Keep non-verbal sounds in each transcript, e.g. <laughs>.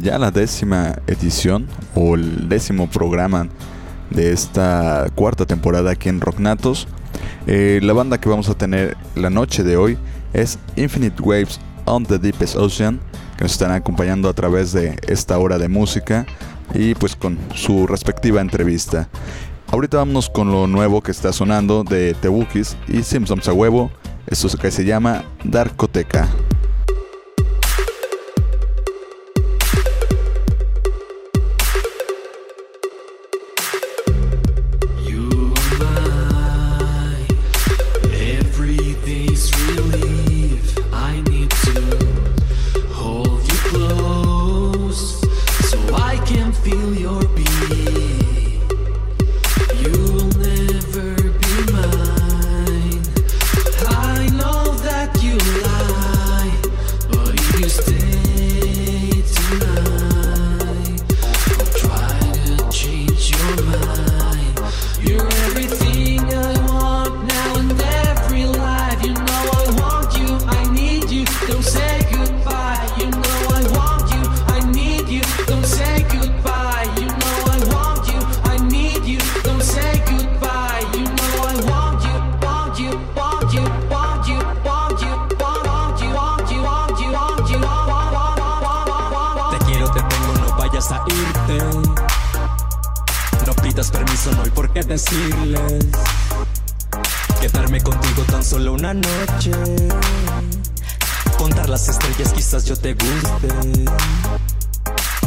ya la décima edición o el décimo programa de esta cuarta temporada aquí en Rocknatos. Eh, la banda que vamos a tener la noche de hoy es Infinite Waves on the Deepest Ocean, que nos están acompañando a través de esta hora de música y pues con su respectiva entrevista. Ahorita vámonos con lo nuevo que está sonando de The y Simpsons a huevo, esto que se llama Darkoteca. decirles Quedarme contigo tan solo una noche. Contar las estrellas quizás yo te guste.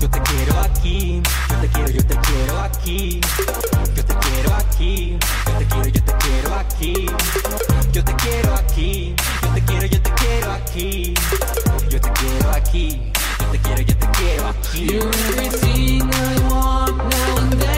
Yo te quiero aquí, yo te quiero, yo te quiero aquí. Yo te quiero aquí, yo te quiero, yo te quiero aquí. Yo te quiero aquí, yo te quiero, yo te quiero aquí. Yo te quiero aquí, yo te quiero, yo te quiero aquí. You're everything I want now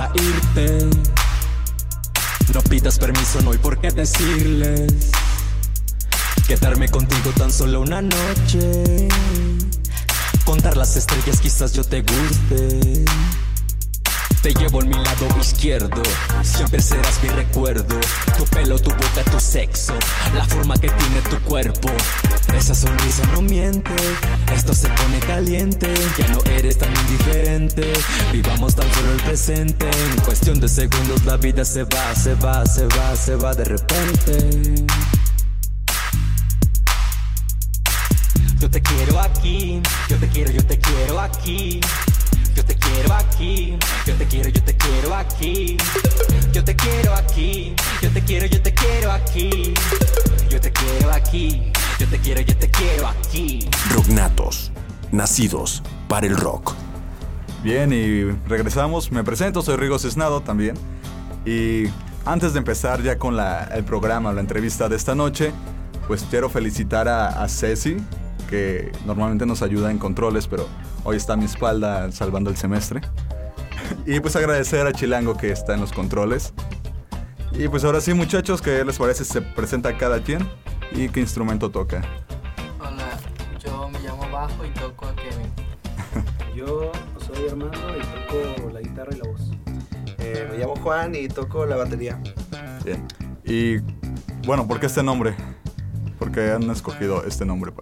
a irte. No pidas permiso, no hay por qué decirles. Quedarme contigo tan solo una noche. Contar las estrellas, quizás yo te guste. Te llevo en mi lado izquierdo, siempre serás mi recuerdo. Tu pelo, tu boca, tu sexo, la forma que tiene tu cuerpo. Esa sonrisa no miente, esto se pone caliente. Ya no eres tan indiferente, vivamos tan solo el presente. En cuestión de segundos la vida se va, se va, se va, se va de repente. Yo te quiero aquí, yo te quiero, yo te quiero aquí. Yo te quiero aquí, yo te quiero, yo te quiero aquí. Yo te quiero aquí, yo te quiero, yo te quiero aquí. Yo te quiero aquí, yo te quiero, yo te quiero aquí. Rocknatos, nacidos para el rock. Bien, y regresamos. Me presento, soy Rigo Cisnado también. Y antes de empezar ya con el programa, la entrevista de esta noche, pues quiero felicitar a, a Ceci, que normalmente nos ayuda en controles, pero hoy está a mi espalda salvando el semestre. Y pues agradecer a Chilango que está en los controles. Y pues ahora sí muchachos, ¿qué les parece? Se presenta cada quien y qué instrumento toca. Hola, yo me llamo Bajo y toco a Kevin. <laughs> yo soy Armando y toco la guitarra y la voz. Eh, me llamo Juan y toco la batería. Bien. Y bueno, ¿por qué este nombre? ¿Por qué han escogido este nombre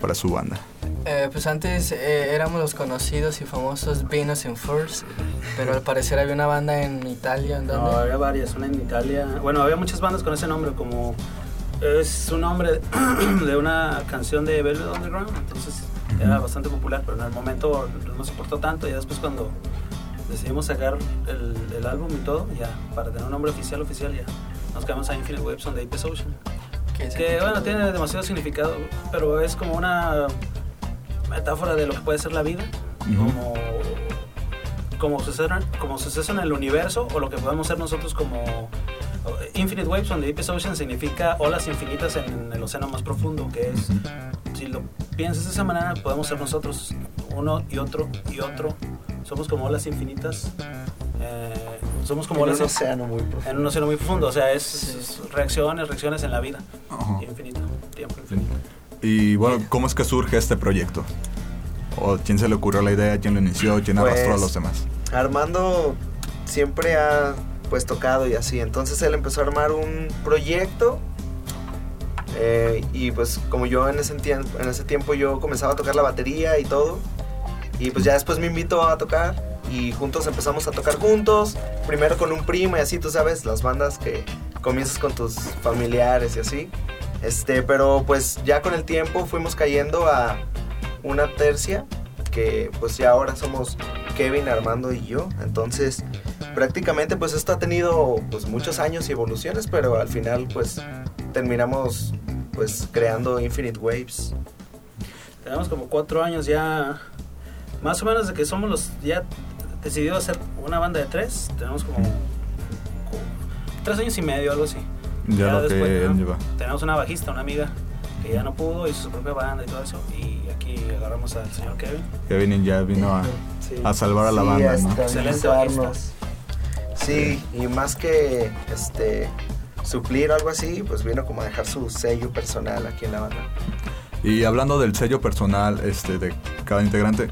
para, su banda? Eh, pues antes eh, éramos los conocidos y famosos Venus and Furs, pero al parecer había una banda en Italia. ¿en No, había varias, una en Italia. Bueno, había muchas bandas con ese nombre, como es un nombre <clears throat> de una canción de Velvet Underground, entonces era bastante popular, pero en el momento no se portó tanto y después cuando decidimos sacar el, el álbum y todo, ya para tener un nombre oficial oficial ya nos quedamos a Infinite Waves on the Apex Ocean. ¿Qué Que significa? bueno, tiene demasiado significado, pero es como una metáfora de lo que puede ser la vida, como, como, suceso, como suceso en el universo o lo que podemos ser nosotros como... Infinite Waves on the Deepest Ocean significa olas infinitas en el océano más profundo, que es, si lo piensas de esa manera, podemos ser nosotros, uno y otro y otro. Somos como olas infinitas. eh, somos como En un océano muy profundo. en un océano muy profundo, o sea, es, Sí. es reacciones, reacciones en la vida. Ajá. Infinito, tiempo infinito. Y bueno, ¿cómo es que surge este proyecto? ¿O quién se le ocurrió la idea? ¿Quién lo inició? ¿Quién Pues, arrastró a los demás? Armando siempre ha pues tocado y así, entonces él empezó a armar un proyecto eh, y pues como yo en ese, tiempo, en ese tiempo yo comenzaba a tocar la batería y todo y pues ya después me invitó a tocar y juntos empezamos a tocar juntos, primero con un primo y así, tú sabes, las bandas que comienzas con tus familiares y así. Este, pero pues ya con el tiempo fuimos cayendo a una tercia que pues ya ahora somos Kevin, Armando y yo. Entonces, prácticamente pues esto ha tenido pues muchos años y evoluciones, pero al final pues terminamos pues creando Infinite Waves. Tenemos como cuatro años ya, más o menos de que somos los, decidido hacer una banda de tres, tenemos como, como tres años y medio, algo así. Ya, lo que después, ajá, lleva. Tenemos una bajista, una amiga, que ya no pudo, hizo su propia banda y todo eso, y aquí agarramos al señor Kevin. Kevin ya vino a, Sí. a salvar a la Sí, banda, ¿no? Excelente estabilizarnos. Sí, y más que este suplir o algo así, pues vino como a dejar su sello personal aquí en la banda. Y hablando del sello personal este, de cada integrante,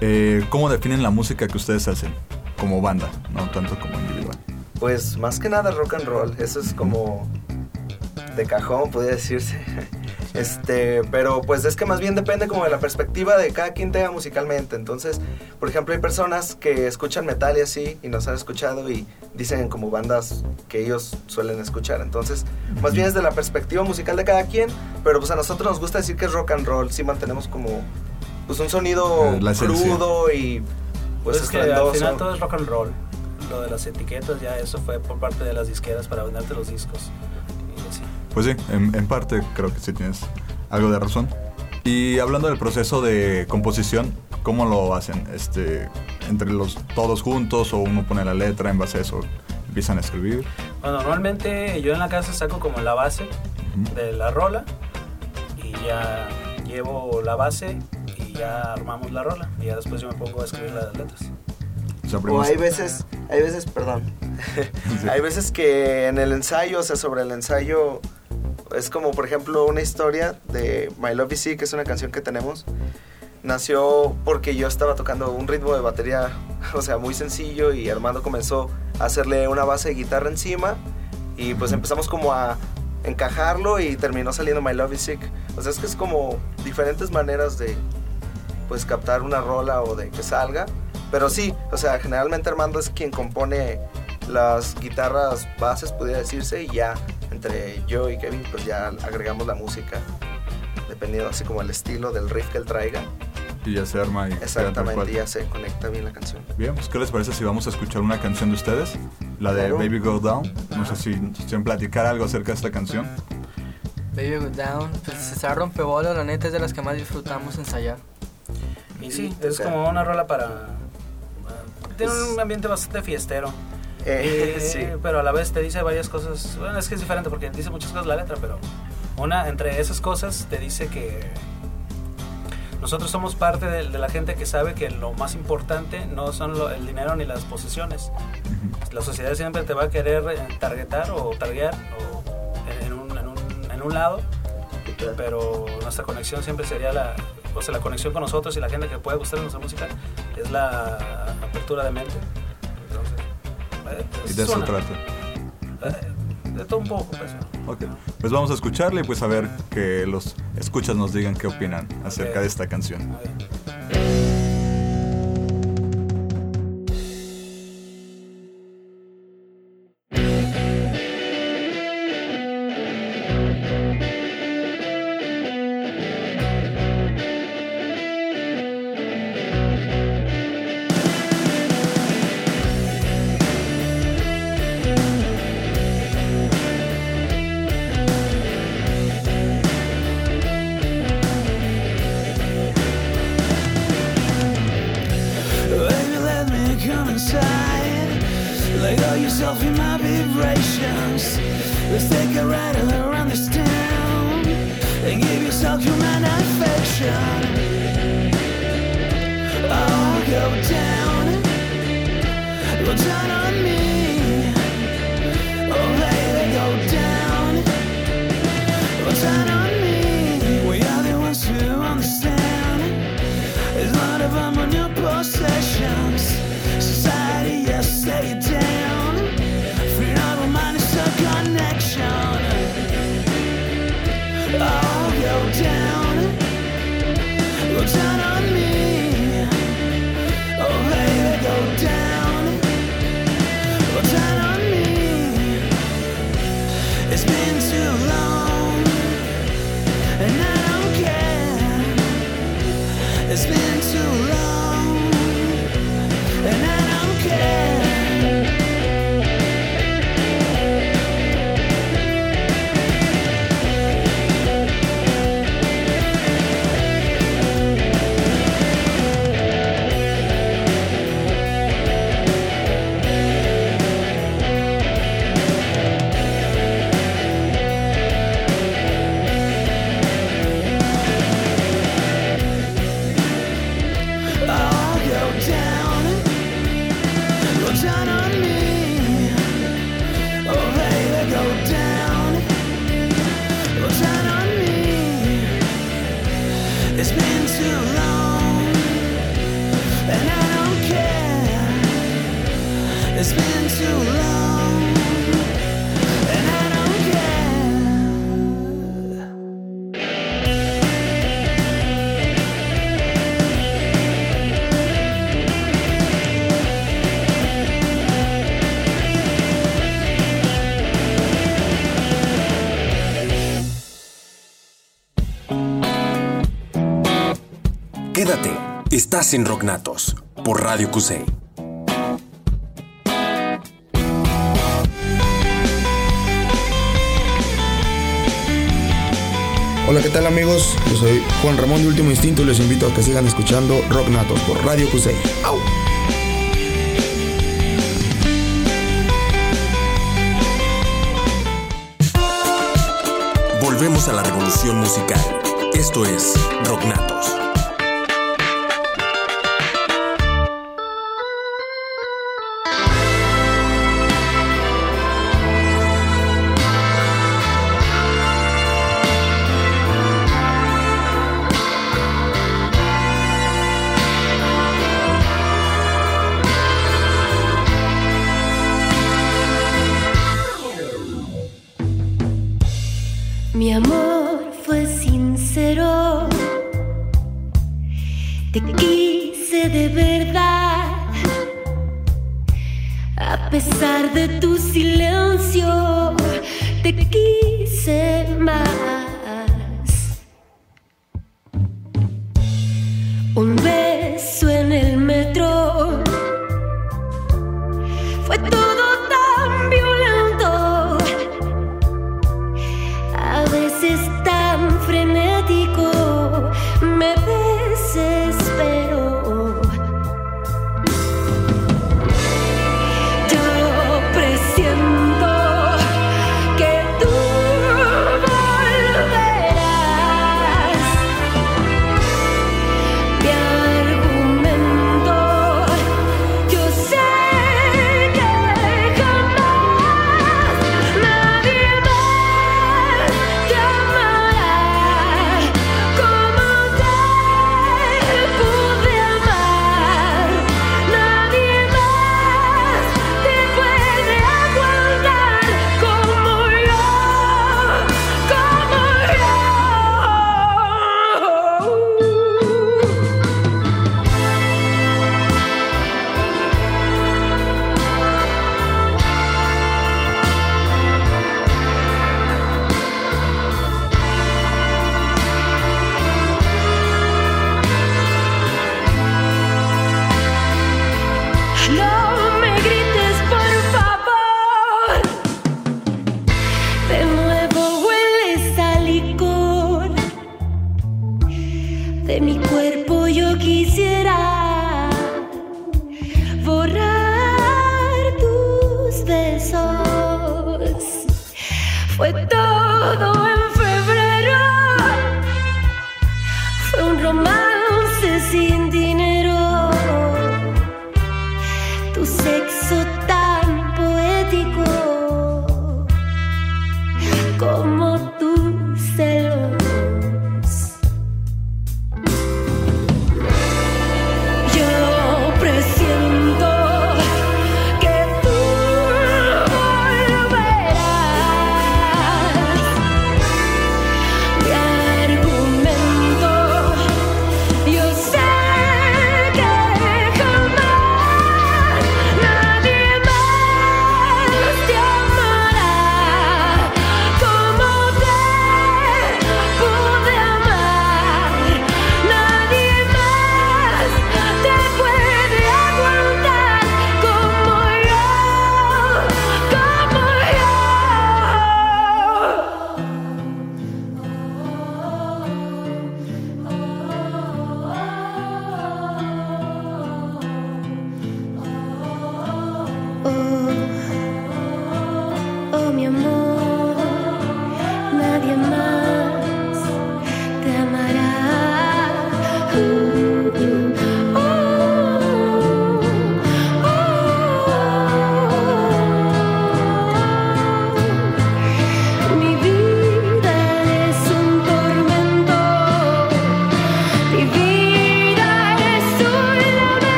eh, ¿cómo definen la música que ustedes hacen como banda, no tanto como individual? Pues más que nada rock and roll, eso es como de cajón, podría decirse. Este, pero pues es que más bien depende como de la perspectiva de cada quien tenga musicalmente. Entonces, por ejemplo, hay personas que escuchan metal y así y nos han escuchado y dicen como bandas que ellos suelen escuchar. Entonces, más bien es de la perspectiva musical de cada quien, pero pues a nosotros nos gusta decir que es rock and roll, sí mantenemos como pues un sonido Eh, crudo y pues, Pues es que al final todo es rock and roll. Lo de las etiquetas ya eso fue por parte de las disqueras para venderte los discos. Y así. Pues sí, en, en parte creo que sí tienes algo de razón. Y hablando del proceso de composición, ¿cómo lo hacen? Este, entre los todos juntos o uno pone la letra en base a eso empiezan a escribir. Bueno, normalmente yo en la casa saco como la base Ujú. de la rola y ya llevo la base y ya armamos la rola. Y ya después yo me pongo a escribir las letras. O hay veces, hay veces, perdón, <laughs> hay veces que en el ensayo, o sea, sobre el ensayo, es como, por ejemplo, una historia de My Love is Sick, que es una canción que tenemos, nació porque yo estaba tocando un ritmo de batería, <laughs> o sea, muy sencillo, y Armando comenzó a hacerle una base de guitarra encima, y pues empezamos como a encajarlo y terminó saliendo My Love is Sick. O sea, es que es como diferentes maneras de, pues, captar una rola o de que salga. Pero sí, o sea, generalmente Armando es quien compone las guitarras bases, pudiera decirse, y ya entre yo y Kevin, pues ya agregamos la música, dependiendo así como el estilo del riff que él traiga. y ya se arma y Exactamente, ya se conecta bien la canción. Bien, pues ¿qué les parece si vamos a escuchar una canción de ustedes? La de Claro. Baby Go Down. No sé si quieren platicar algo acerca de esta canción. Baby Go Down, pues está rompebolas, la neta es de las que más disfrutamos ensayar. Y sí, o es sea, como una rola para... Tiene un ambiente bastante fiestero. Eh, Eh, sí. Pero a la vez te dice varias cosas. Bueno, es que es diferente porque dice muchas cosas la letra, pero una entre esas cosas te dice que nosotros somos parte de, de la gente que sabe que lo más importante no son lo- el dinero ni las posesiones. La sociedad siempre te va a querer eh, targetar o targear o en, en un, en, un, en un lado, pero nuestra conexión siempre sería la, o sea, la conexión con nosotros y la gente que puede gustar nuestra música es la apertura de mente. Entonces, eh, pues, y de eso trata. Eh, de todo un poco, pues. Ok, pues vamos a escucharle y pues a ver que los escuchas nos digan qué opinan acerca de esta canción. Estás en Rocknatos por Radio QC. Hola, ¿qué tal amigos? Yo soy Juan Ramón de Último Instinto y les invito a que sigan escuchando Rocknatos por Radio QC. ¡Au! Volvemos a la revolución musical. Esto es Rocknatos. A pesar de tu silencio, te quise más.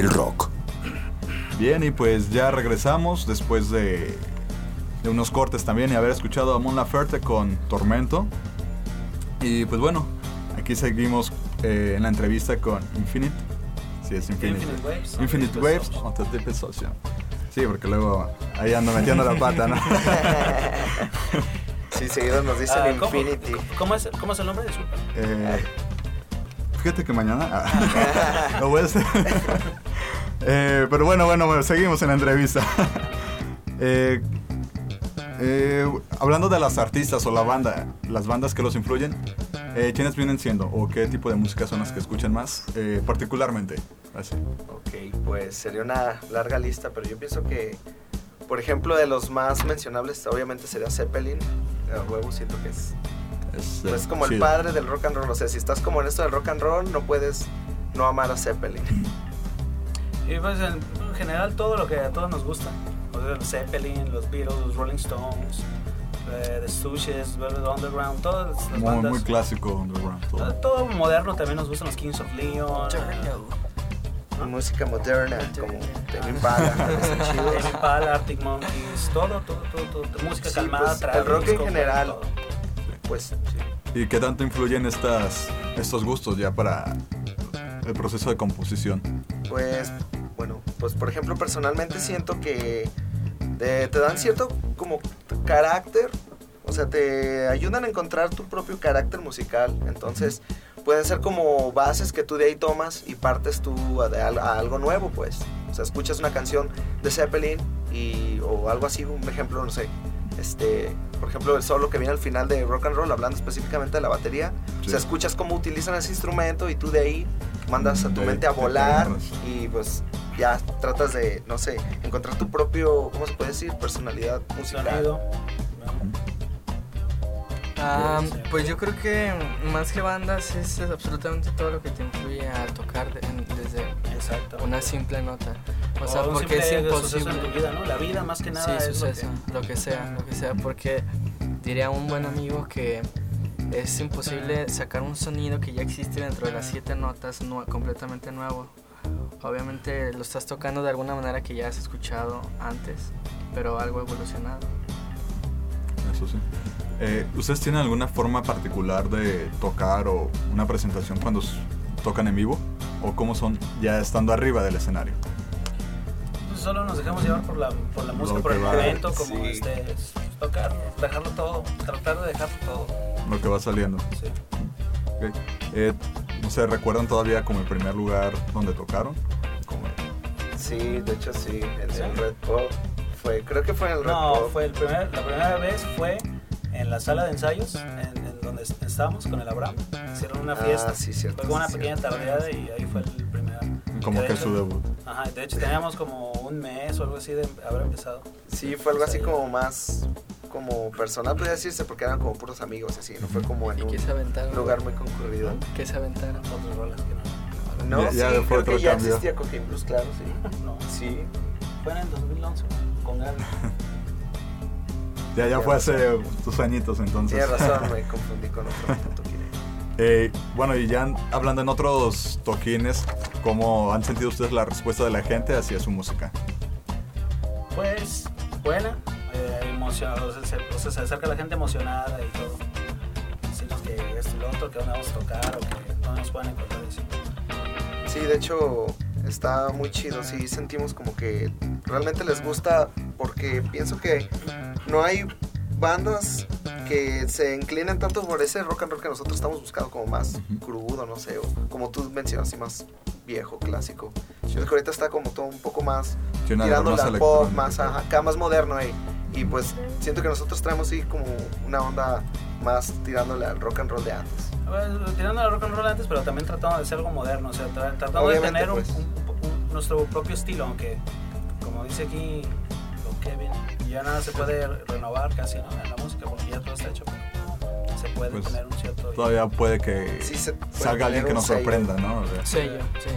El rock. Bien, y pues ya regresamos después de, de unos cortes también y haber escuchado a Mon Laferte con Tormento. Y pues bueno, aquí seguimos eh, en la entrevista con Infinite. Sí, es Infinite. Infinite Waves. Infinite Waves Association. on the Deep Association. Sí, porque luego ahí ando metiendo la pata, ¿no? <laughs> Sí, seguido nos dicen ¿cómo, Infinity. ¿cómo, es, ¿Cómo es el nombre? Disculpa. Eh, fíjate que mañana ah, <laughs> lo voy a hacer. Eh, pero bueno, bueno, bueno, seguimos en la entrevista. Eh, eh, hablando de las artistas o la banda, las bandas que los influyen, eh, ¿quiénes vienen siendo o qué tipo de música son las que escuchan más eh, particularmente? Así. Ok, pues sería una larga lista, pero yo pienso que, por ejemplo, de los más mencionables, obviamente sería Zeppelin. A huevo, siento que es Es, pues como el sí. padre del rock and roll. O sea, si estás como en esto del rock and roll, no puedes no amar a Zeppelin. Y pues en general todo lo que a todos nos gusta. O sea, los Zeppelin, los Beatles, los Rolling Stones, eh, The Stooges, Velvet Underground, todas las Muy, bandas. muy clásico underground. todo. todo, todo moderno también nos gustan los Kings of Leon. Música moderna, como Tame Impala, chidos. Tame Impala, Arctic Monkeys, todo, todo, todo, todo. Música Sí, calmada, pues, el rock en general. todo. Pues sí. ¿Y qué tanto influyen estas, estos gustos ya para el proceso de composición? Pues, bueno, pues por ejemplo, personalmente siento que te, te dan cierto como carácter, o sea, te ayudan a encontrar tu propio carácter musical. Entonces, pueden ser como bases que tú de ahí tomas y partes tú a algo nuevo, pues. O sea, escuchas una canción de Zeppelin y, o algo así, un ejemplo, no sé. Este, por ejemplo, el solo que viene al final de rock and roll, hablando específicamente de la batería. O Sí. sea, escuchas cómo utilizan ese instrumento y tú de ahí mandas a tu De- mente a volar y pues ya tratas de, no sé, encontrar tu propio, ¿cómo se puede decir? Personalidad musical. Sonido. Ah, pues yo creo que más que bandas es absolutamente todo lo que te influye a tocar de- en- desde Exacto. una simple nota. O sea, O un porque es suceso imposible. en tu vida, ¿no? La vida más que nada sí, es lo que- suceso, lo que sea, lo que sea, porque diría un buen amigo que es imposible sacar un sonido que ya existe dentro de las siete notas completamente nuevo. Obviamente lo estás tocando de alguna manera que ya has escuchado antes, pero algo evolucionado. Eso sí. Eh, ¿Ustedes tienen alguna forma particular de tocar o una presentación cuando tocan en vivo? ¿O cómo son ya estando arriba del escenario? Solo nos dejamos llevar por la, por la música, por que el va. momento, como Sí. este, tocar, dejarlo todo, tratar de dejarlo todo. Lo que va saliendo. Sí. Ok. Eh, no sé, ¿recuerdan todavía como el primer lugar donde tocaron? Como- Sí, de hecho sí, en ¿Sí? el Red Pop. Fue, creo que fue en el Red No, Pop. fue el primer, la primera vez fue en la sala de ensayos, en, en donde est- estábamos con el Abraham. Hicieron una Ah, fiesta. sí, cierto, Fue como una sí, pequeña tardeada y ahí fue el primer. como que hecho- su debut. Ajá, de hecho teníamos como un mes o algo así de haber empezado. Sí, fue algo así Sí. como más como personal, podría decirse, porque eran como puros amigos, así, no fue como en ¿Y un lugar muy concurrido. ¿Qué se aventaron? Otras rolas que No, Ya- sí, ya fue creo otro que ya cambio. existía Cocaine Blues, claro, sí. no. <laughs> No, Sí, fue en el 2011 con Gaby. <laughs> Ya, ya fue hace tus añitos entonces. tienes razón, <laughs> me confundí con otro. Eh, bueno, y ya hablando en otros toquines, ¿cómo han sentido ustedes la respuesta de la gente hacia su música? Pues buena, eh, emocionada, o sea, se, o sea, se acerca la gente emocionada y todo. Decirnos que esto y lo otro, que dónde vamos a tocar o que no nos pueden encontrar. Sí, de hecho está muy chido, sí sentimos como que realmente les gusta porque pienso que no hay bandas que se inclinen tanto por ese rock and roll que nosotros estamos buscando como más crudo, no sé, o como tú mencionas, así más viejo, clásico. Siento que ahorita está como todo un poco más Sí, tirándole más al pop, más ajá, acá más moderno ahí. Y pues siento que nosotros traemos así como una onda más tirándole al rock and roll de antes. Bueno, tirando a rock and roll antes, pero también tratando de hacer algo moderno, o sea, tra- tratando Obviamente, de tener un- pues. un- un- nuestro propio estilo, aunque como dice aquí Don Kevin, ya nada se puede renovar casi ¿no? en la música porque ya todo está hecho, pero se puede Pues, tener un cierto... Todavía puede que Sí, se puede salga alguien que nos sello. sorprenda, ¿no? O sea, Sello, sí.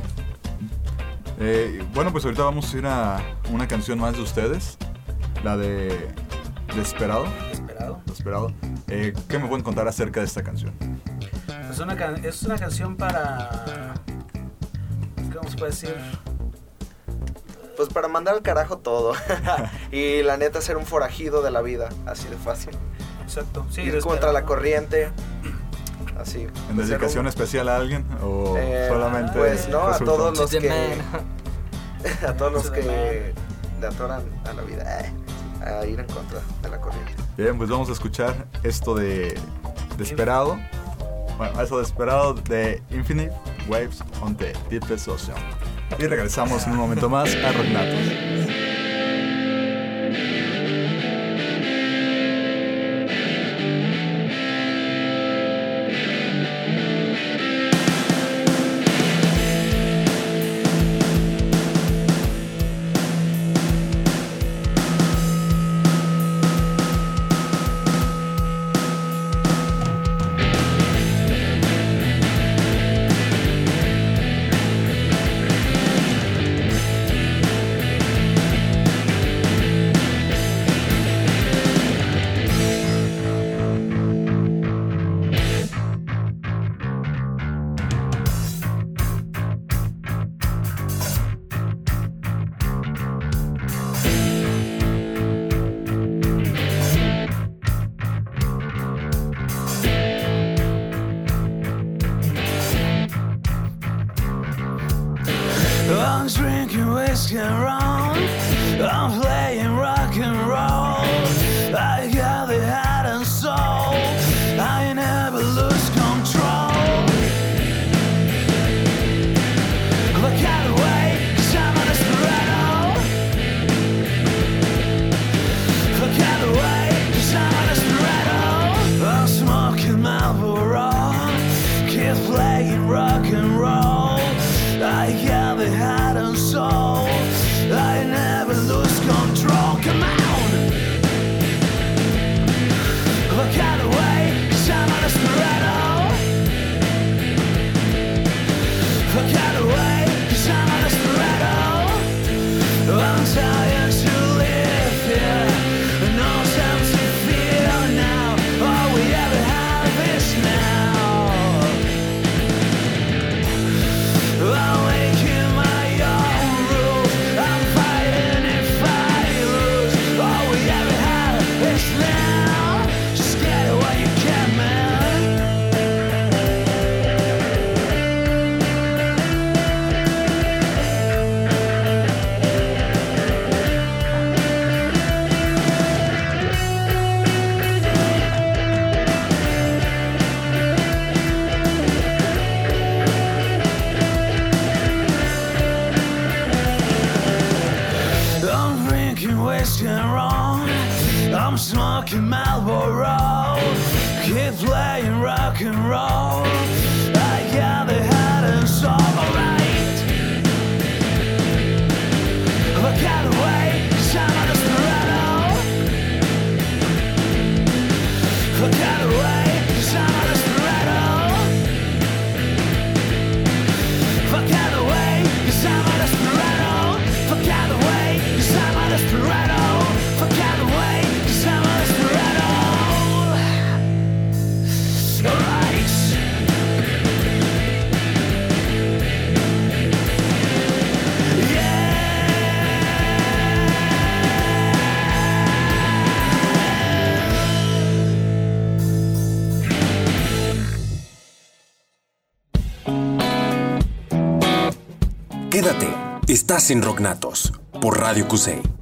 eh, bueno, pues ahorita vamos a ir a una canción más de ustedes, la de Desperado. Esperado. Desperado. Eh, ¿Qué me pueden contar acerca de esta canción? Pues una can- es una canción para... ¿Cómo se puede decir? Pues para mandar al carajo todo. <laughs> y la neta ser un forajido de la vida, así de fácil. Exacto. Sí, Ir contra la corriente. <clears throat> Así. ¿En pues, dedicación un- especial a alguien o Eh, solamente? Pues no, a todos los que <laughs> a todos los que le atoran a la vida, eh, a ir en contra de la corriente. Bien, pues vamos a escuchar esto de Desperado. Bueno, eso de Desperado de Infinite Waves on the Deepest Ocean. Y regresamos en un momento más a Rocknatos. asking around. I'm I'm smoking Marlboro, keep playing rock and roll. I got the Estás en Rocknatos por Radio QC.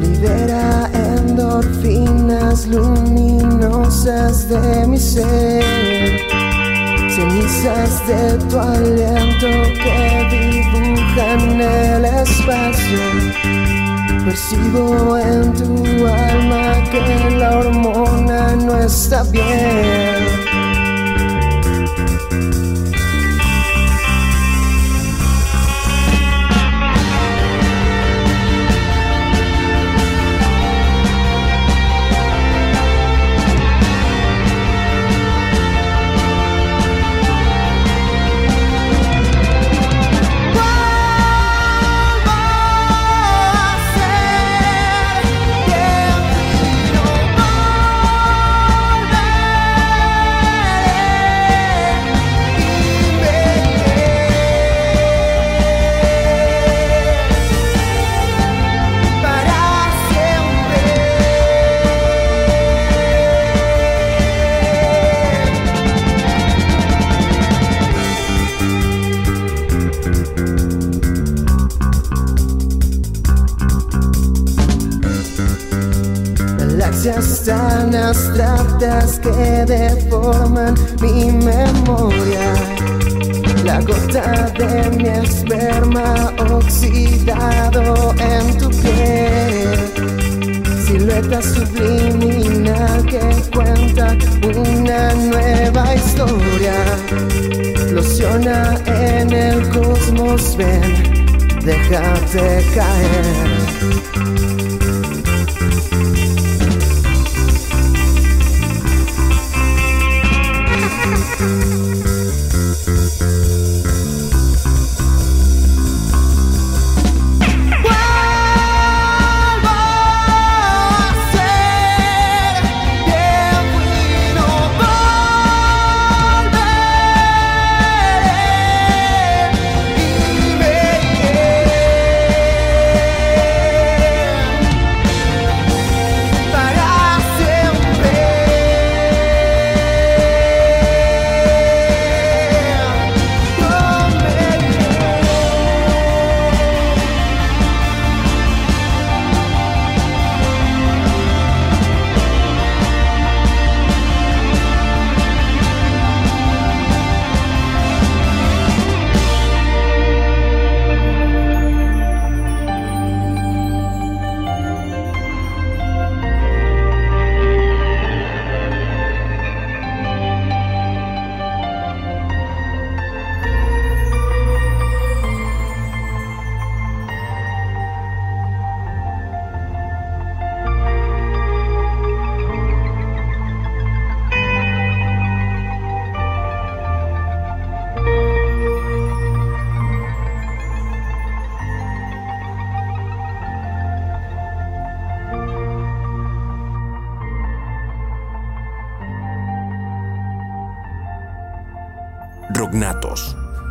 libera endorfinas luminosas de mi ser, cenizas de tu aliento que dibujan el espacio. Percibo en tu alma que la hormona no está bien. Galaxias tan abstractas que deforman mi memoria. La gota de mi esperma oxidado en tu piel. Silueta subliminal que cuenta una nueva historia. Losiona en el cosmos, ven, déjate caer.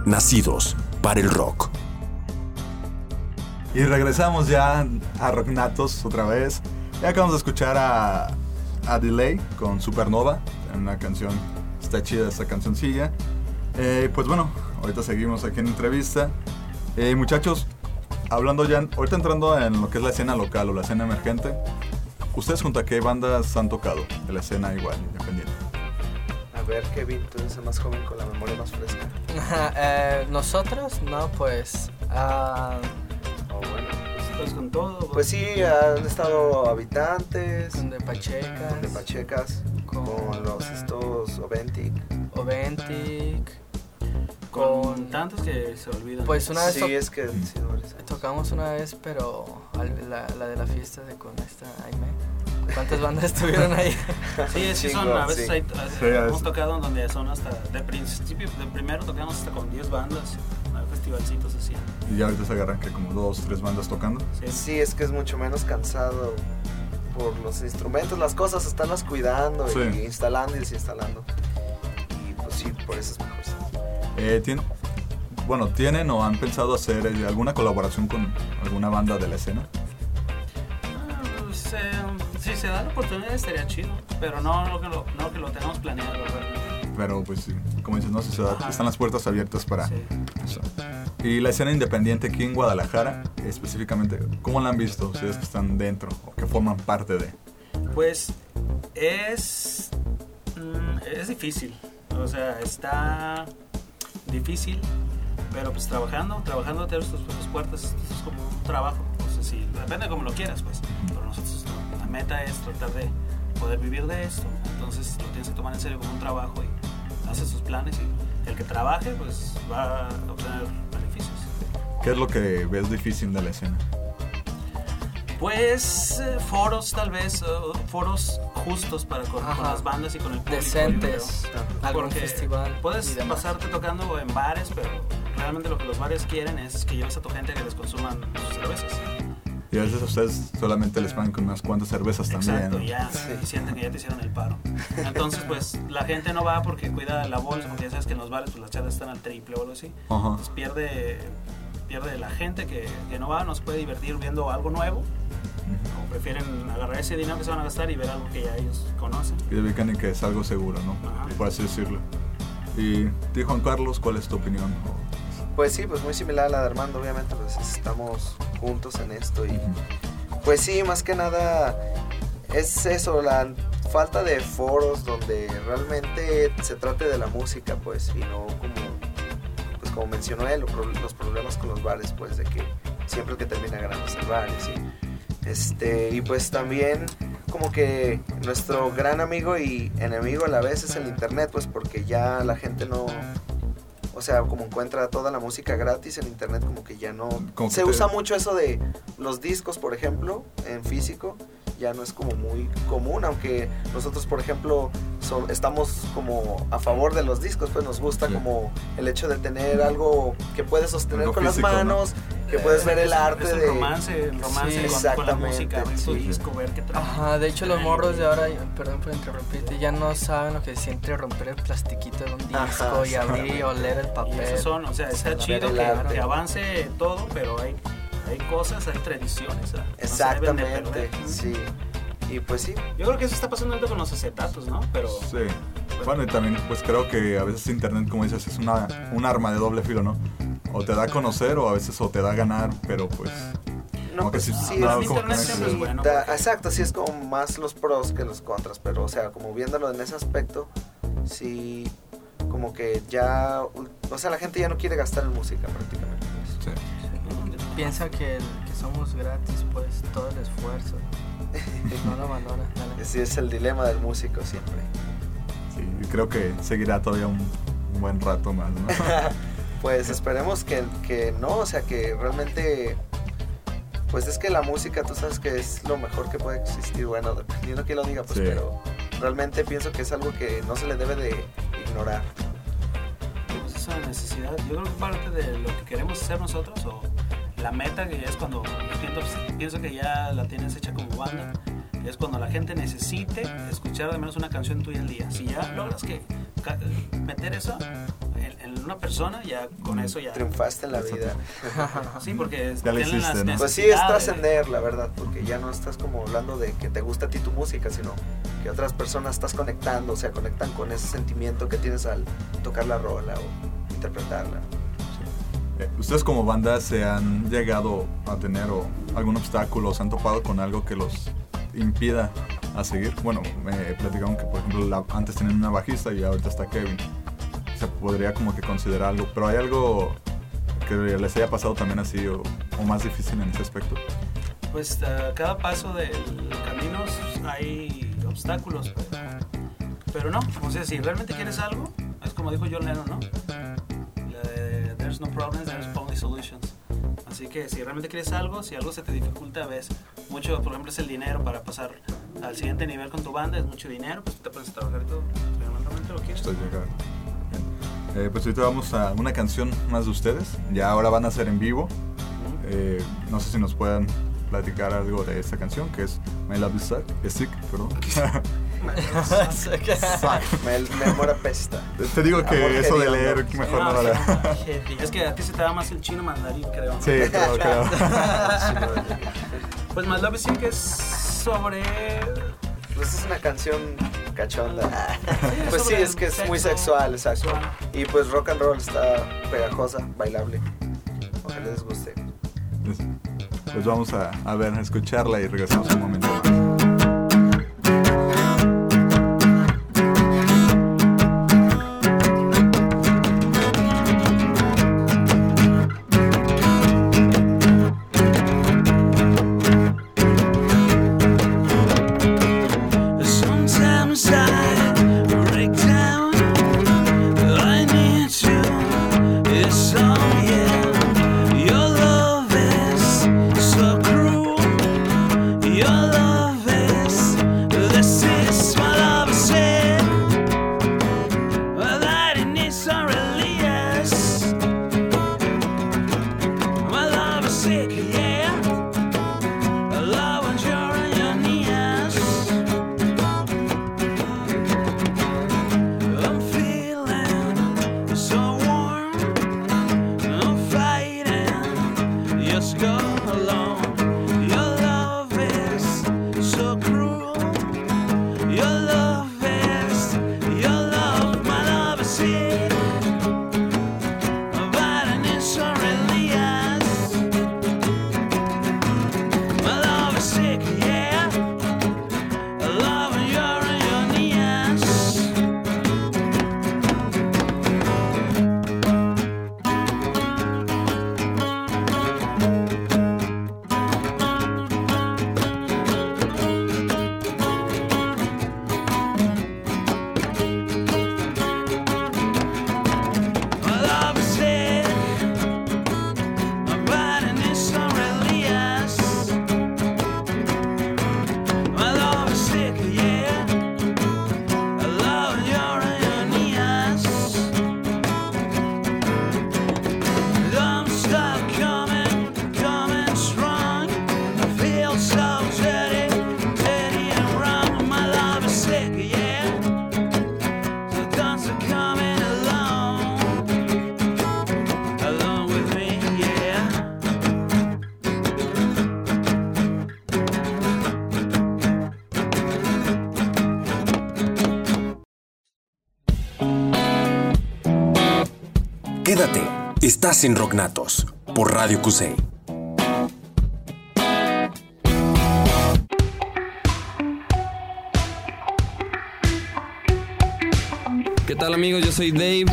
Nacidos para el rock. Y regresamos ya a Rocknatos otra vez. Ya acabamos de escuchar a, a Delay con Supernova, una canción, está chida esta cancioncilla. Eh, pues bueno, ahorita seguimos aquí en entrevista. Eh, muchachos, hablando ya, ahorita entrando en lo que es la escena local o la escena emergente, ¿ustedes junto a qué bandas han tocado de la escena igual, independiente? Ver, Kevin, tú eres el más joven con la memoria más fresca. Eh, Nosotros, no, pues. ah, Oh, bueno. Pues con todo. Pues sí, han estado habitantes, con de Pachecas, de Pachecas, con los estos Oventic. Oventic. Con Con. tantos que se olvidan. Pues una vez Sí, es que varios años. tocamos una vez, pero al- la, la de la fiesta de con esta Aime. ¿Cuántas bandas estuvieron ahí? Sí, que son, a veces sí. hay, Sí, hemos es- tocado en donde son hasta, de principio, de primero tocamos hasta con 10 bandas, festivalcitos así. Y ya ahorita se agarran que como dos, tres bandas tocando. Sí. Sí, es que es mucho menos cansado por los instrumentos, las cosas, estarlas cuidando Sí. y instalando y desinstalando. Y pues sí, por eso es mejor. sí. Eh, ¿tien- bueno, ¿tienen o han pensado hacer eh, alguna colaboración con alguna banda de la escena? Ah, pues, eh, si se da la oportunidad estaría chido, pero no, no, que, lo, no que lo tenemos planeado realmente. Pero pues sí, como dices, no sé, se da- están las puertas abiertas para Sí. eso. Y la escena independiente aquí en Guadalajara, específicamente, ¿cómo la han visto ustedes que están dentro o que forman parte de? Pues es, mm, es difícil, o sea, está difícil, pero pues trabajando, trabajando te abres tus puertas, es como un trabajo, o sea, sí, depende de cómo lo quieras, pues, pero nosotros meta es tratar de poder vivir de esto, entonces lo tienes que tomar en serio como un trabajo y haces tus planes y el que trabaje pues va a obtener beneficios. ¿Qué es lo que ves difícil de la escena? Pues eh, foros tal vez, foros justos para con, con las bandas y con el público. Decentes. Algún festival. Puedes pasarte tocando en bares, pero realmente lo que los bares quieren es que lleves a tu gente a que les consuman sus cervezas. Y a veces a ustedes solamente les pagan con unas cuantas cervezas también. Exacto, ya y sienten que ya te hicieron el paro. Entonces, pues la gente no va porque cuida la bolsa, porque ya sabes que en los bares pues, las charlas están al triple o algo así. Entonces pierde, pierde la gente que, que no va, no se puede divertir viendo algo nuevo. O prefieren agarrar ese dinero que se van a gastar y ver algo que ya ellos conocen. Y dedican y que es algo seguro, ¿no? Ajá. Por así decirlo. Y ti, Juan Carlos, ¿cuál es tu opinión? Pues sí, pues muy similar a la de Armando, obviamente, pues estamos juntos en esto y pues sí, más que nada es eso, la falta de foros donde realmente se trate de la música, pues, y no como, pues como mencionó él, los problemas con los bares, pues, de que siempre que termina ganando es el bar, y sí. Este, y pues también como que nuestro gran amigo y enemigo a la vez es el internet, pues porque ya la gente no, o sea, como encuentra toda la música gratis en internet, como que ya no... Como se te- usa mucho eso de los discos, por ejemplo, en físico, ya no es como muy común, aunque nosotros, por ejemplo, so- estamos como a favor de los discos, pues nos gusta Sí. como el hecho de tener algo que puedes sostener Algo con físico, las ¿no? Que puedes ver el arte el de... romance, el romance Sí, con- con, la exactamente, música, tu disco, ver qué trae. Ajá, de hecho los morros de ahora, perdón por interrumpirte, ya no saben lo que se siente romper el plastiquito de un disco Ajá, y abrir y oler el Y papel. esos son, o sea, está chido que, avance todo, pero hay, hay cosas, hay tradiciones. no de Exactamente, sí. Y pues sí, Yo creo que eso está pasando ahorita con los acetatos, ¿no? Pero Sí. Bueno, y también pues creo que a veces internet, como dices, es una, un arma de doble filo, ¿no? O te da a conocer o a veces o te da a ganar, pero pues... No, como que pues sí, sí, no, es- como que no siempre es- bueno. Da- porque- exacto, sí es como más los pros que los contras, pero o sea, como viéndolo en ese aspecto, sí, como que ya, o sea, la gente ya no quiere gastar en música prácticamente. pues. Sí. Piensa que, el- que somos gratis, pues todo el esfuerzo. No lo valora. Ese es el dilema del músico siempre. Sí, y creo que seguirá todavía un, un buen rato más, ¿no? <laughs> pues esperemos que, que no, o sea, que realmente, pues es que la música, tú sabes que es lo mejor que puede existir, bueno, dependiendo quién lo diga, pues, Sí. pero realmente pienso que es algo que no se le debe de ignorar. pues, esa necesidad, yo creo que parte de lo que queremos hacer nosotros, o la meta que ya es cuando pienso, pienso que ya la tienes hecha como banda, es cuando la gente necesite escuchar al menos una canción tuya al día. Si ya logras que meter eso en, en una persona, ya con eso ya. Triunfaste en la vida. <laughs> Sí, porque Ya lo hiciste, las ¿no? Pues sí, es trascender, la verdad, porque ya no estás como hablando de que te gusta a ti tu música, sino que otras personas estás conectando, o sea, conectan con ese sentimiento que tienes al tocar la rola o interpretarla. Eh, ¿Ustedes como banda se han llegado a tener o algún obstáculo, o se han topado con algo que los impida a seguir? Bueno, me platicaron que por ejemplo la- antes tenían una bajista y ahorita está Kevin. Se podría como que considerar algo, pero hay algo que les haya pasado también así o, o más difícil en ese aspecto. Pues a cada paso del camino hay obstáculos, pero, no, o sea, si realmente quieres algo, es como dijo John Lennon, ¿no? There's no problems, there's only solutions. Así que si realmente quieres algo, si algo se te dificulta, ves, mucho, por ejemplo, es el dinero para pasar al siguiente nivel con tu banda, es mucho dinero, pues te pones a trabajar y todo, realmente lo quieres. Estoy. Eh, pues ahorita vamos a una canción más de ustedes. Ya ahora van a ser en vivo. Eh, no sé si nos puedan platicar algo de esta canción que es My Love is sick, perdón. <laughs> Me, me muero pesta. Te digo que Amor eso de leer mejor no Ah, lo leo. Es que a ti se te da más el chino mandarín, creo. ¿no? Sí, creo, creo. <laughs> Pues My Love is Sick es sobre Pues es una canción cachonda. es Pues sí, es que es muy sexual, exacto. Y pues rock and roll está pegajosa, bailable. Ojalá les guste. Pues, pues vamos a, a ver, a escucharla y regresamos un momento más. Estás en Rocknatos por Radio Cusey. ¿Qué tal amigos? Yo soy Dave.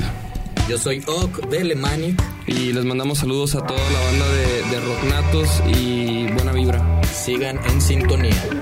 Yo soy Ock de Lemanic. Y les mandamos saludos a toda la banda de, de Rocknatos y buena vibra. Sigan en sintonía.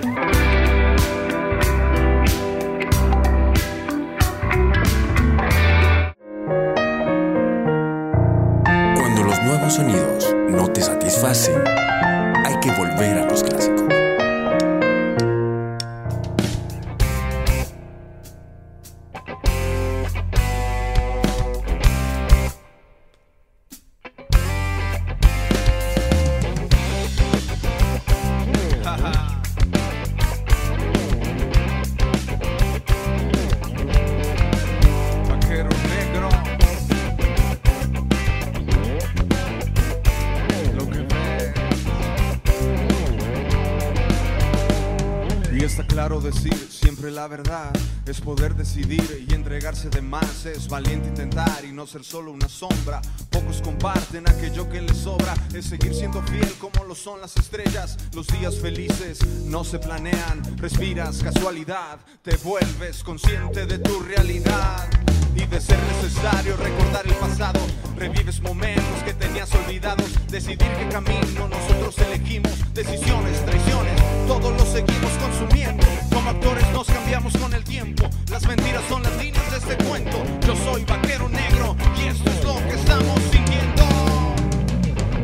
Claro decir siempre la verdad. Es poder decidir y entregarse de más. Es valiente intentar y no ser solo una sombra. Pocos comparten aquello que les sobra. Es seguir siendo fiel como lo son las estrellas. Los días felices no se planean. Respiras casualidad. Te vuelves consciente de tu realidad. Y de ser necesario recordar el pasado, revives momentos que tenías olvidados. Decidir qué camino nosotros elegimos, decisiones, traiciones, todos lo seguimos consumiendo. Como actores nos cambiamos con el tiempo. Las mentiras son las líneas de este cuento. Yo soy vaquero negro y esto es lo que estamos sintiendo.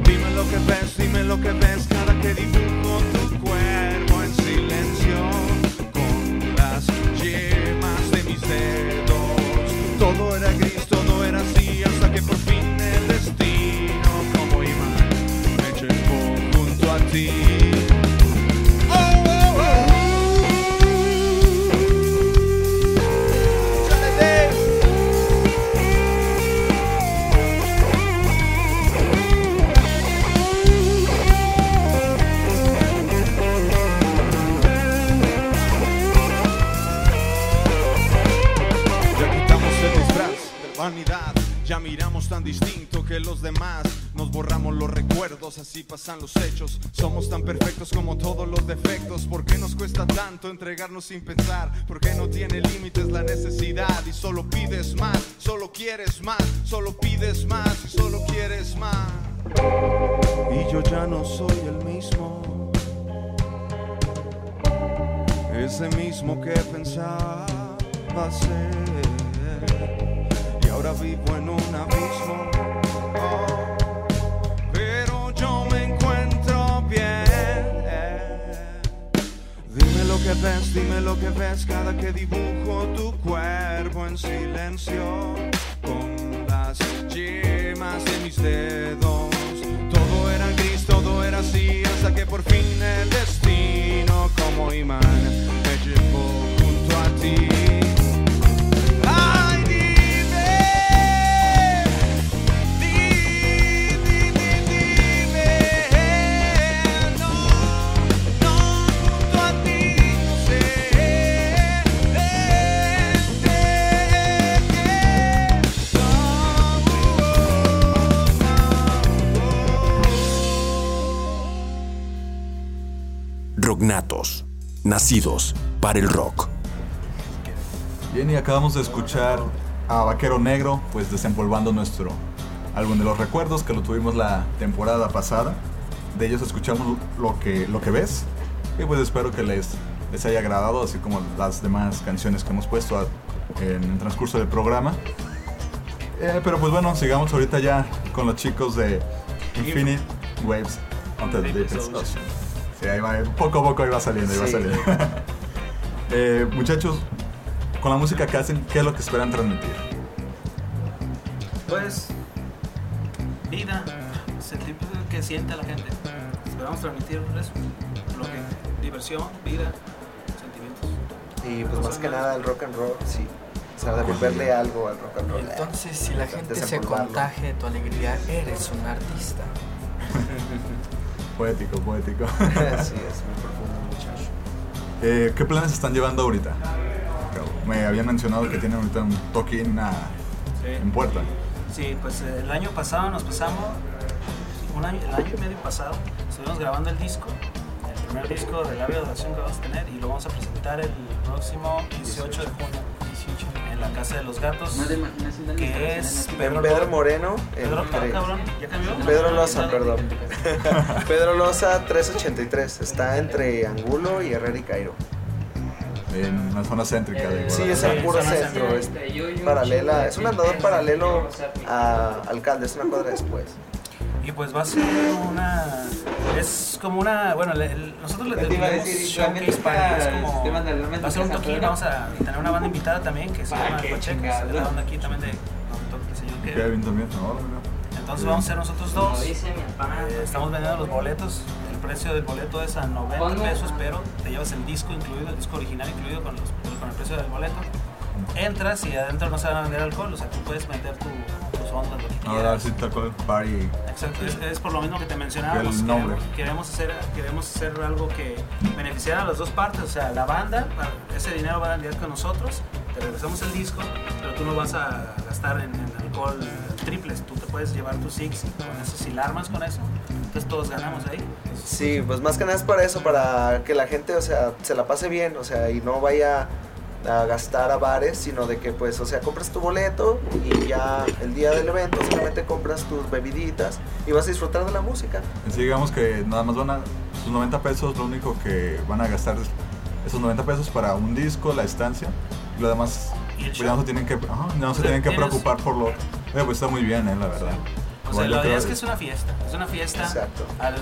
Dime lo que ves, dime lo que ves cada que dibujo tu cuerpo en silencio con las yemas de mis dedos. Todo era gris, todo era así hasta que por fin el destino como imán me llevó junto a ti. Ya miramos tan distinto que los demás. Nos borramos los recuerdos, así pasan los hechos. Somos tan perfectos como todos los defectos. ¿Por qué nos cuesta tanto entregarnos sin pensar? ¿Por qué no tiene límites la necesidad? Y solo pides más, solo quieres más, solo pides más y solo quieres más. Y yo ya no soy el mismo. Ese mismo que pensaba ser. Vivo en un abismo. Pero yo me encuentro bien. Dime lo que ves, dime lo que ves cada que dibujo tu cuerpo en silencio. Con las yemas de mis dedos. Todo era gris, todo era así, hasta que por fin el destino como imán me llevó junto a ti. Rocknatos, nacidos para el rock. Bien, y acabamos de escuchar a Vaquero Negro, pues desempolvando nuestro álbum de los recuerdos que lo tuvimos la temporada pasada. De ellos escuchamos lo que, lo que ves. Y pues espero que les, les haya agradado, así como las demás canciones que hemos puesto a- en el transcurso del programa. Eh, pero pues bueno, sigamos ahorita ya con los chicos de Infinite Waves on the Ocean. Sí, ahí va, poco a poco ahí va saliendo, ahí va Sí. saliendo. <laughs> Eh, muchachos, con la música que hacen, ¿qué es lo que esperan transmitir? Pues, vida, sentimientos que siente la gente. Esperamos transmitir eso, lo que, diversión, vida, sentimientos. Y pues más que nada el rock and roll, sí. O sea, devolverle algo al rock and roll. Entonces, si la gente se contagia de tu alegría, eres un artista. Poético, poético. <laughs> sí, es muy profundo, <laughs> muchacho. Eh, ¿Qué planes están llevando ahorita? Me habían mencionado que tienen ahorita un toquín ah, Sí. en puerta. Sí, pues eh, el año pasado nos pasamos, un año, el año y medio pasado, estuvimos grabando el disco, el primer disco de Labio de Oración que vamos a tener y lo vamos a presentar el próximo 18 de junio en la Casa de los Gatos, que es Pedro, Pedro Moreno. Pedro, entre- cabrón, ¿ya cambió? Pedro Loza, perdón. <laughs> Pedro Loza 383. Está entre Angulo y Herrera y Cairo. En una zona céntrica de Sí, es el puro centro. Es paralela. Es un andador paralelo a Alcalde. Es una cuadra después. Y pues va a ser una. Es como una. Bueno, le- nosotros le tenemos showcase para. Es como. Va a ser un toquín. Vamos a tener una banda invitada también que se Ah, llama. Es la banda aquí también de. el señor Kevin. También, ¿no? Entonces vamos a ser nosotros dos. Como dice mi papá. Eh, estamos vendiendo los boletos. El precio del boleto es a 90 ¿Cuándo? pesos, pero te llevas el disco incluido, el disco original incluido con, los, con el precio del boleto. Entras y adentro no se van a vender alcohol, o sea, tú puedes meter tu, tus ondas, lo que quieras. Ahora sí tal cual party. Exacto, es, es por lo mismo que te mencionábamos. El nombre. Queremos, queremos hacer, queremos hacer algo que beneficiara a las dos partes, o sea, la banda, ese dinero va a ir con nosotros, te regresamos el disco, pero tú no vas a gastar en, en alcohol triples, tú te puedes llevar tu six con eso, si la armas con eso, entonces todos ganamos ahí. Sí, pues más que nada es para eso, para que la gente, o sea, se la pase bien, o sea, y no vaya a gastar a bares, sino de que pues, o sea, compras tu boleto y ya el día del evento solamente compras tus bebiditas y vas a disfrutar de la música. En sí, digamos que nada más van a. Sus 90 pesos, lo único que van a gastar es esos 90 pesos para un disco, la estancia. Y lo demás, ¿Y el pues ya no se tienen que, ajá, ya no se tienen que preocupar por lo. Oye, pues está muy bien, eh, la verdad. O sea, la idea creo- es que es una fiesta, es una fiesta Exacto. al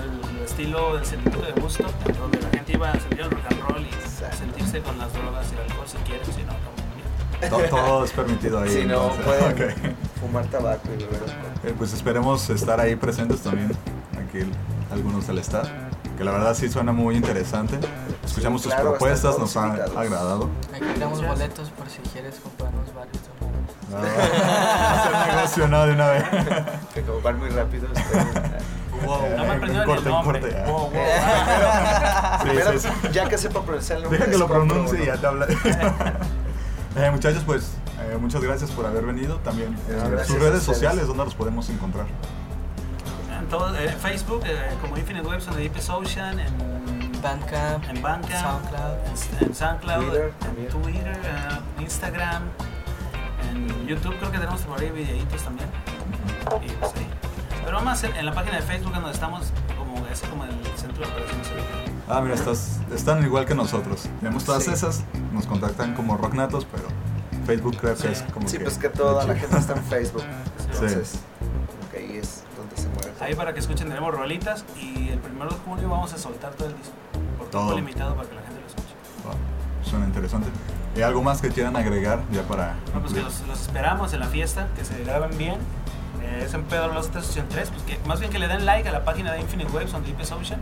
estilo del sentimiento de gusto, donde la gente iba a sentir el rock and roll y sentirse con las drogas y el alcohol si quieren, si no, <laughs> todo, todo es permitido ahí. Si no, pueden <laughs> ok. fumar tabaco y beber alcohol. Eh, pues esperemos estar ahí presentes también, aquí algunos del staff, que la verdad sí suena muy interesante. Escuchamos Sí, tus claro, propuestas, nos todos ha invitados. agradado. Aquí tenemos boletos por si quieres comprarnos varios. Ah, <laughs> hacer negocio, ¿no? De una vez. <laughs> Que comprar muy rápido. Wow, no me Eh, aprendieron corte, el nombre. corte, ah. Wow, wow. Sí, Primero, sí, sí. ya que sepa pronunciar el nombre. Deja que lo pronuncie y ya te habla. <laughs> Eh, muchachos, pues eh, muchas gracias por haber venido. También eh, No, sus redes sociales, ¿dónde los podemos encontrar? En todo, eh, Facebook, eh, como Infinite Webs the Deepest Ocean, en Bandcamp, en Bandcamp, SoundCloud. en, en SoundCloud, Twitter en. Twitter, eh, Instagram, en YouTube creo que tenemos por ahí videitos también. Y pues ahí. Pero más en, en la página de Facebook donde estamos como es como el centro de operaciones. Ah, mira, estás, están igual que nosotros. Tenemos todas Sí. esas, nos contactan como Rocknatos, pero Facebook creo que Sí. es como Sí, que pues que toda la gente está en Facebook. Sí. Entonces, que ahí es donde se mueve. Ahí para que escuchen tenemos rolitas y el primero de junio vamos a soltar todo el disco. Por Todo. tiempo limitado para que la gente lo escuche. Wow, suena interesante. ¿Y algo más que quieran agregar ya para No, pues que los, los esperamos en la fiesta, que se graben bien. Eh, es en Pedro Los 383, pues que más bien que le den like a la página de Infinite Waves on Deepest Ocean.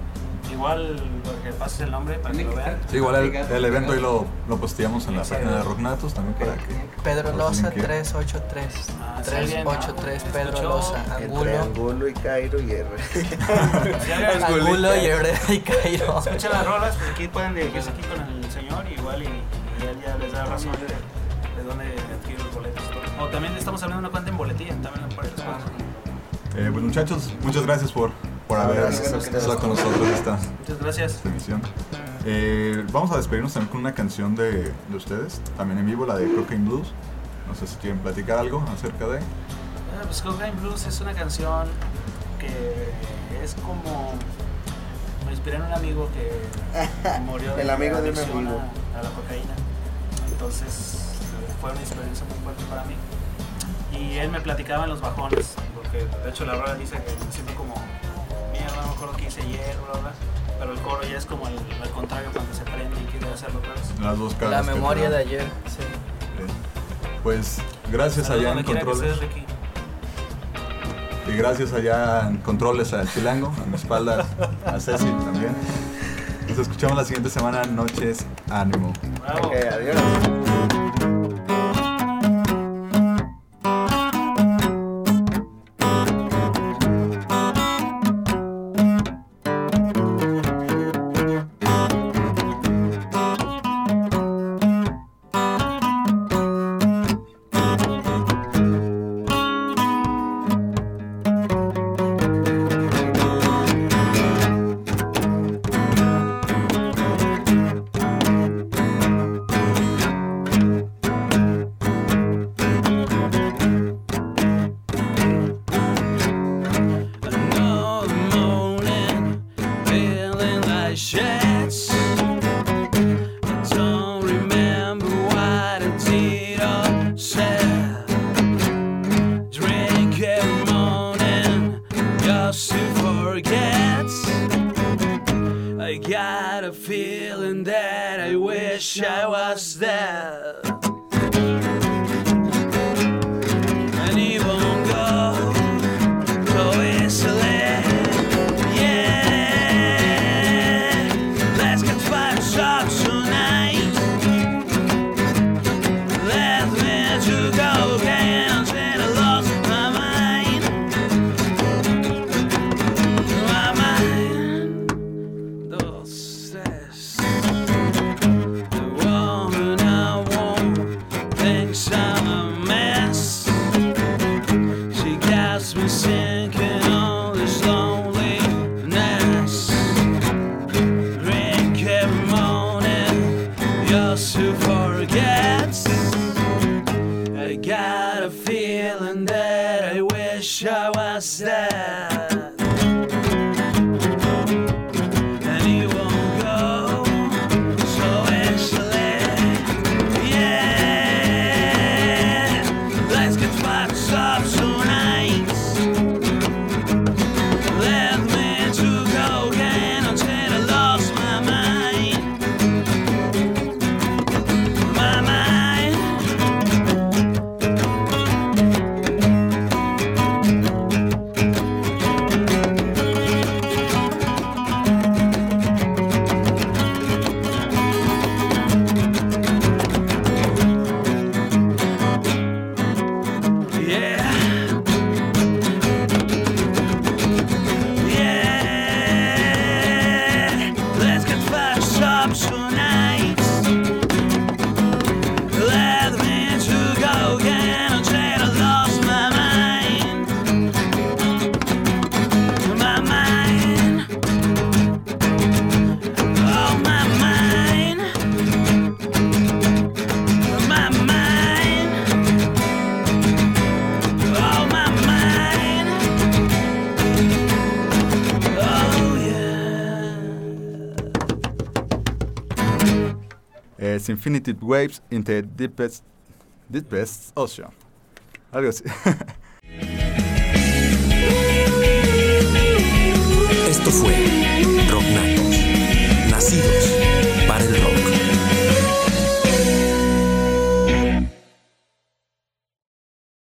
Igual porque pases el nombre para que lo vean. Sí, igual el, el evento ahí lo, lo posteamos en la página de Rocknatos también para que... Pedro Loza alguien quiere. 383. Ah, sí, bien, 383 ¿no? Pedro Escuchó Loza, Entre Angulo. Angulo y Cairo y R. <laughs> Angulo y Herrera y Cairo. escucha las rolas, pues aquí pueden dirigirse aquí con el señor igual y, ya les da razón de, de dónde adquirir los boletos. O también estamos abriendo una cuenta en boletilla, también puedo- Eh, pues muchachos, muchas gracias por, por haber gracias estado con nosotros esta, Muchas gracias. esta emisión. Eh, vamos a despedirnos también con una canción de, de ustedes, también en vivo, la de Cocaine Blues. No sé si quieren platicar algo acerca de... Ah, pues Cocaine Blues es una canción que es como. Me inspiré en un amigo que <laughs> murió El amigo de amigo. A, a la cocaína. Entonces fue una experiencia muy fuerte para mí. Y él me platicaba en los bajones, porque de hecho la rola dice que me siento como mierda, no me acuerdo que hice ayer, bla, bla. Pero el coro ya es como el, al contrario cuando se prende y quiere hacerlo otra vez. Las dos caras. La memoria de ayer. Sí. Eh, Pues gracias allá en Controles. Y gracias allá en Controles a Chilango, a mi espalda, a Ceci también. Nos escuchamos la siguiente semana. Noches, ánimo. Bravo. Ok, adiós. I wish I was there. Infinity Waves in the Deepest, deepest Ocean. Algo así. Esto fue Rock Night.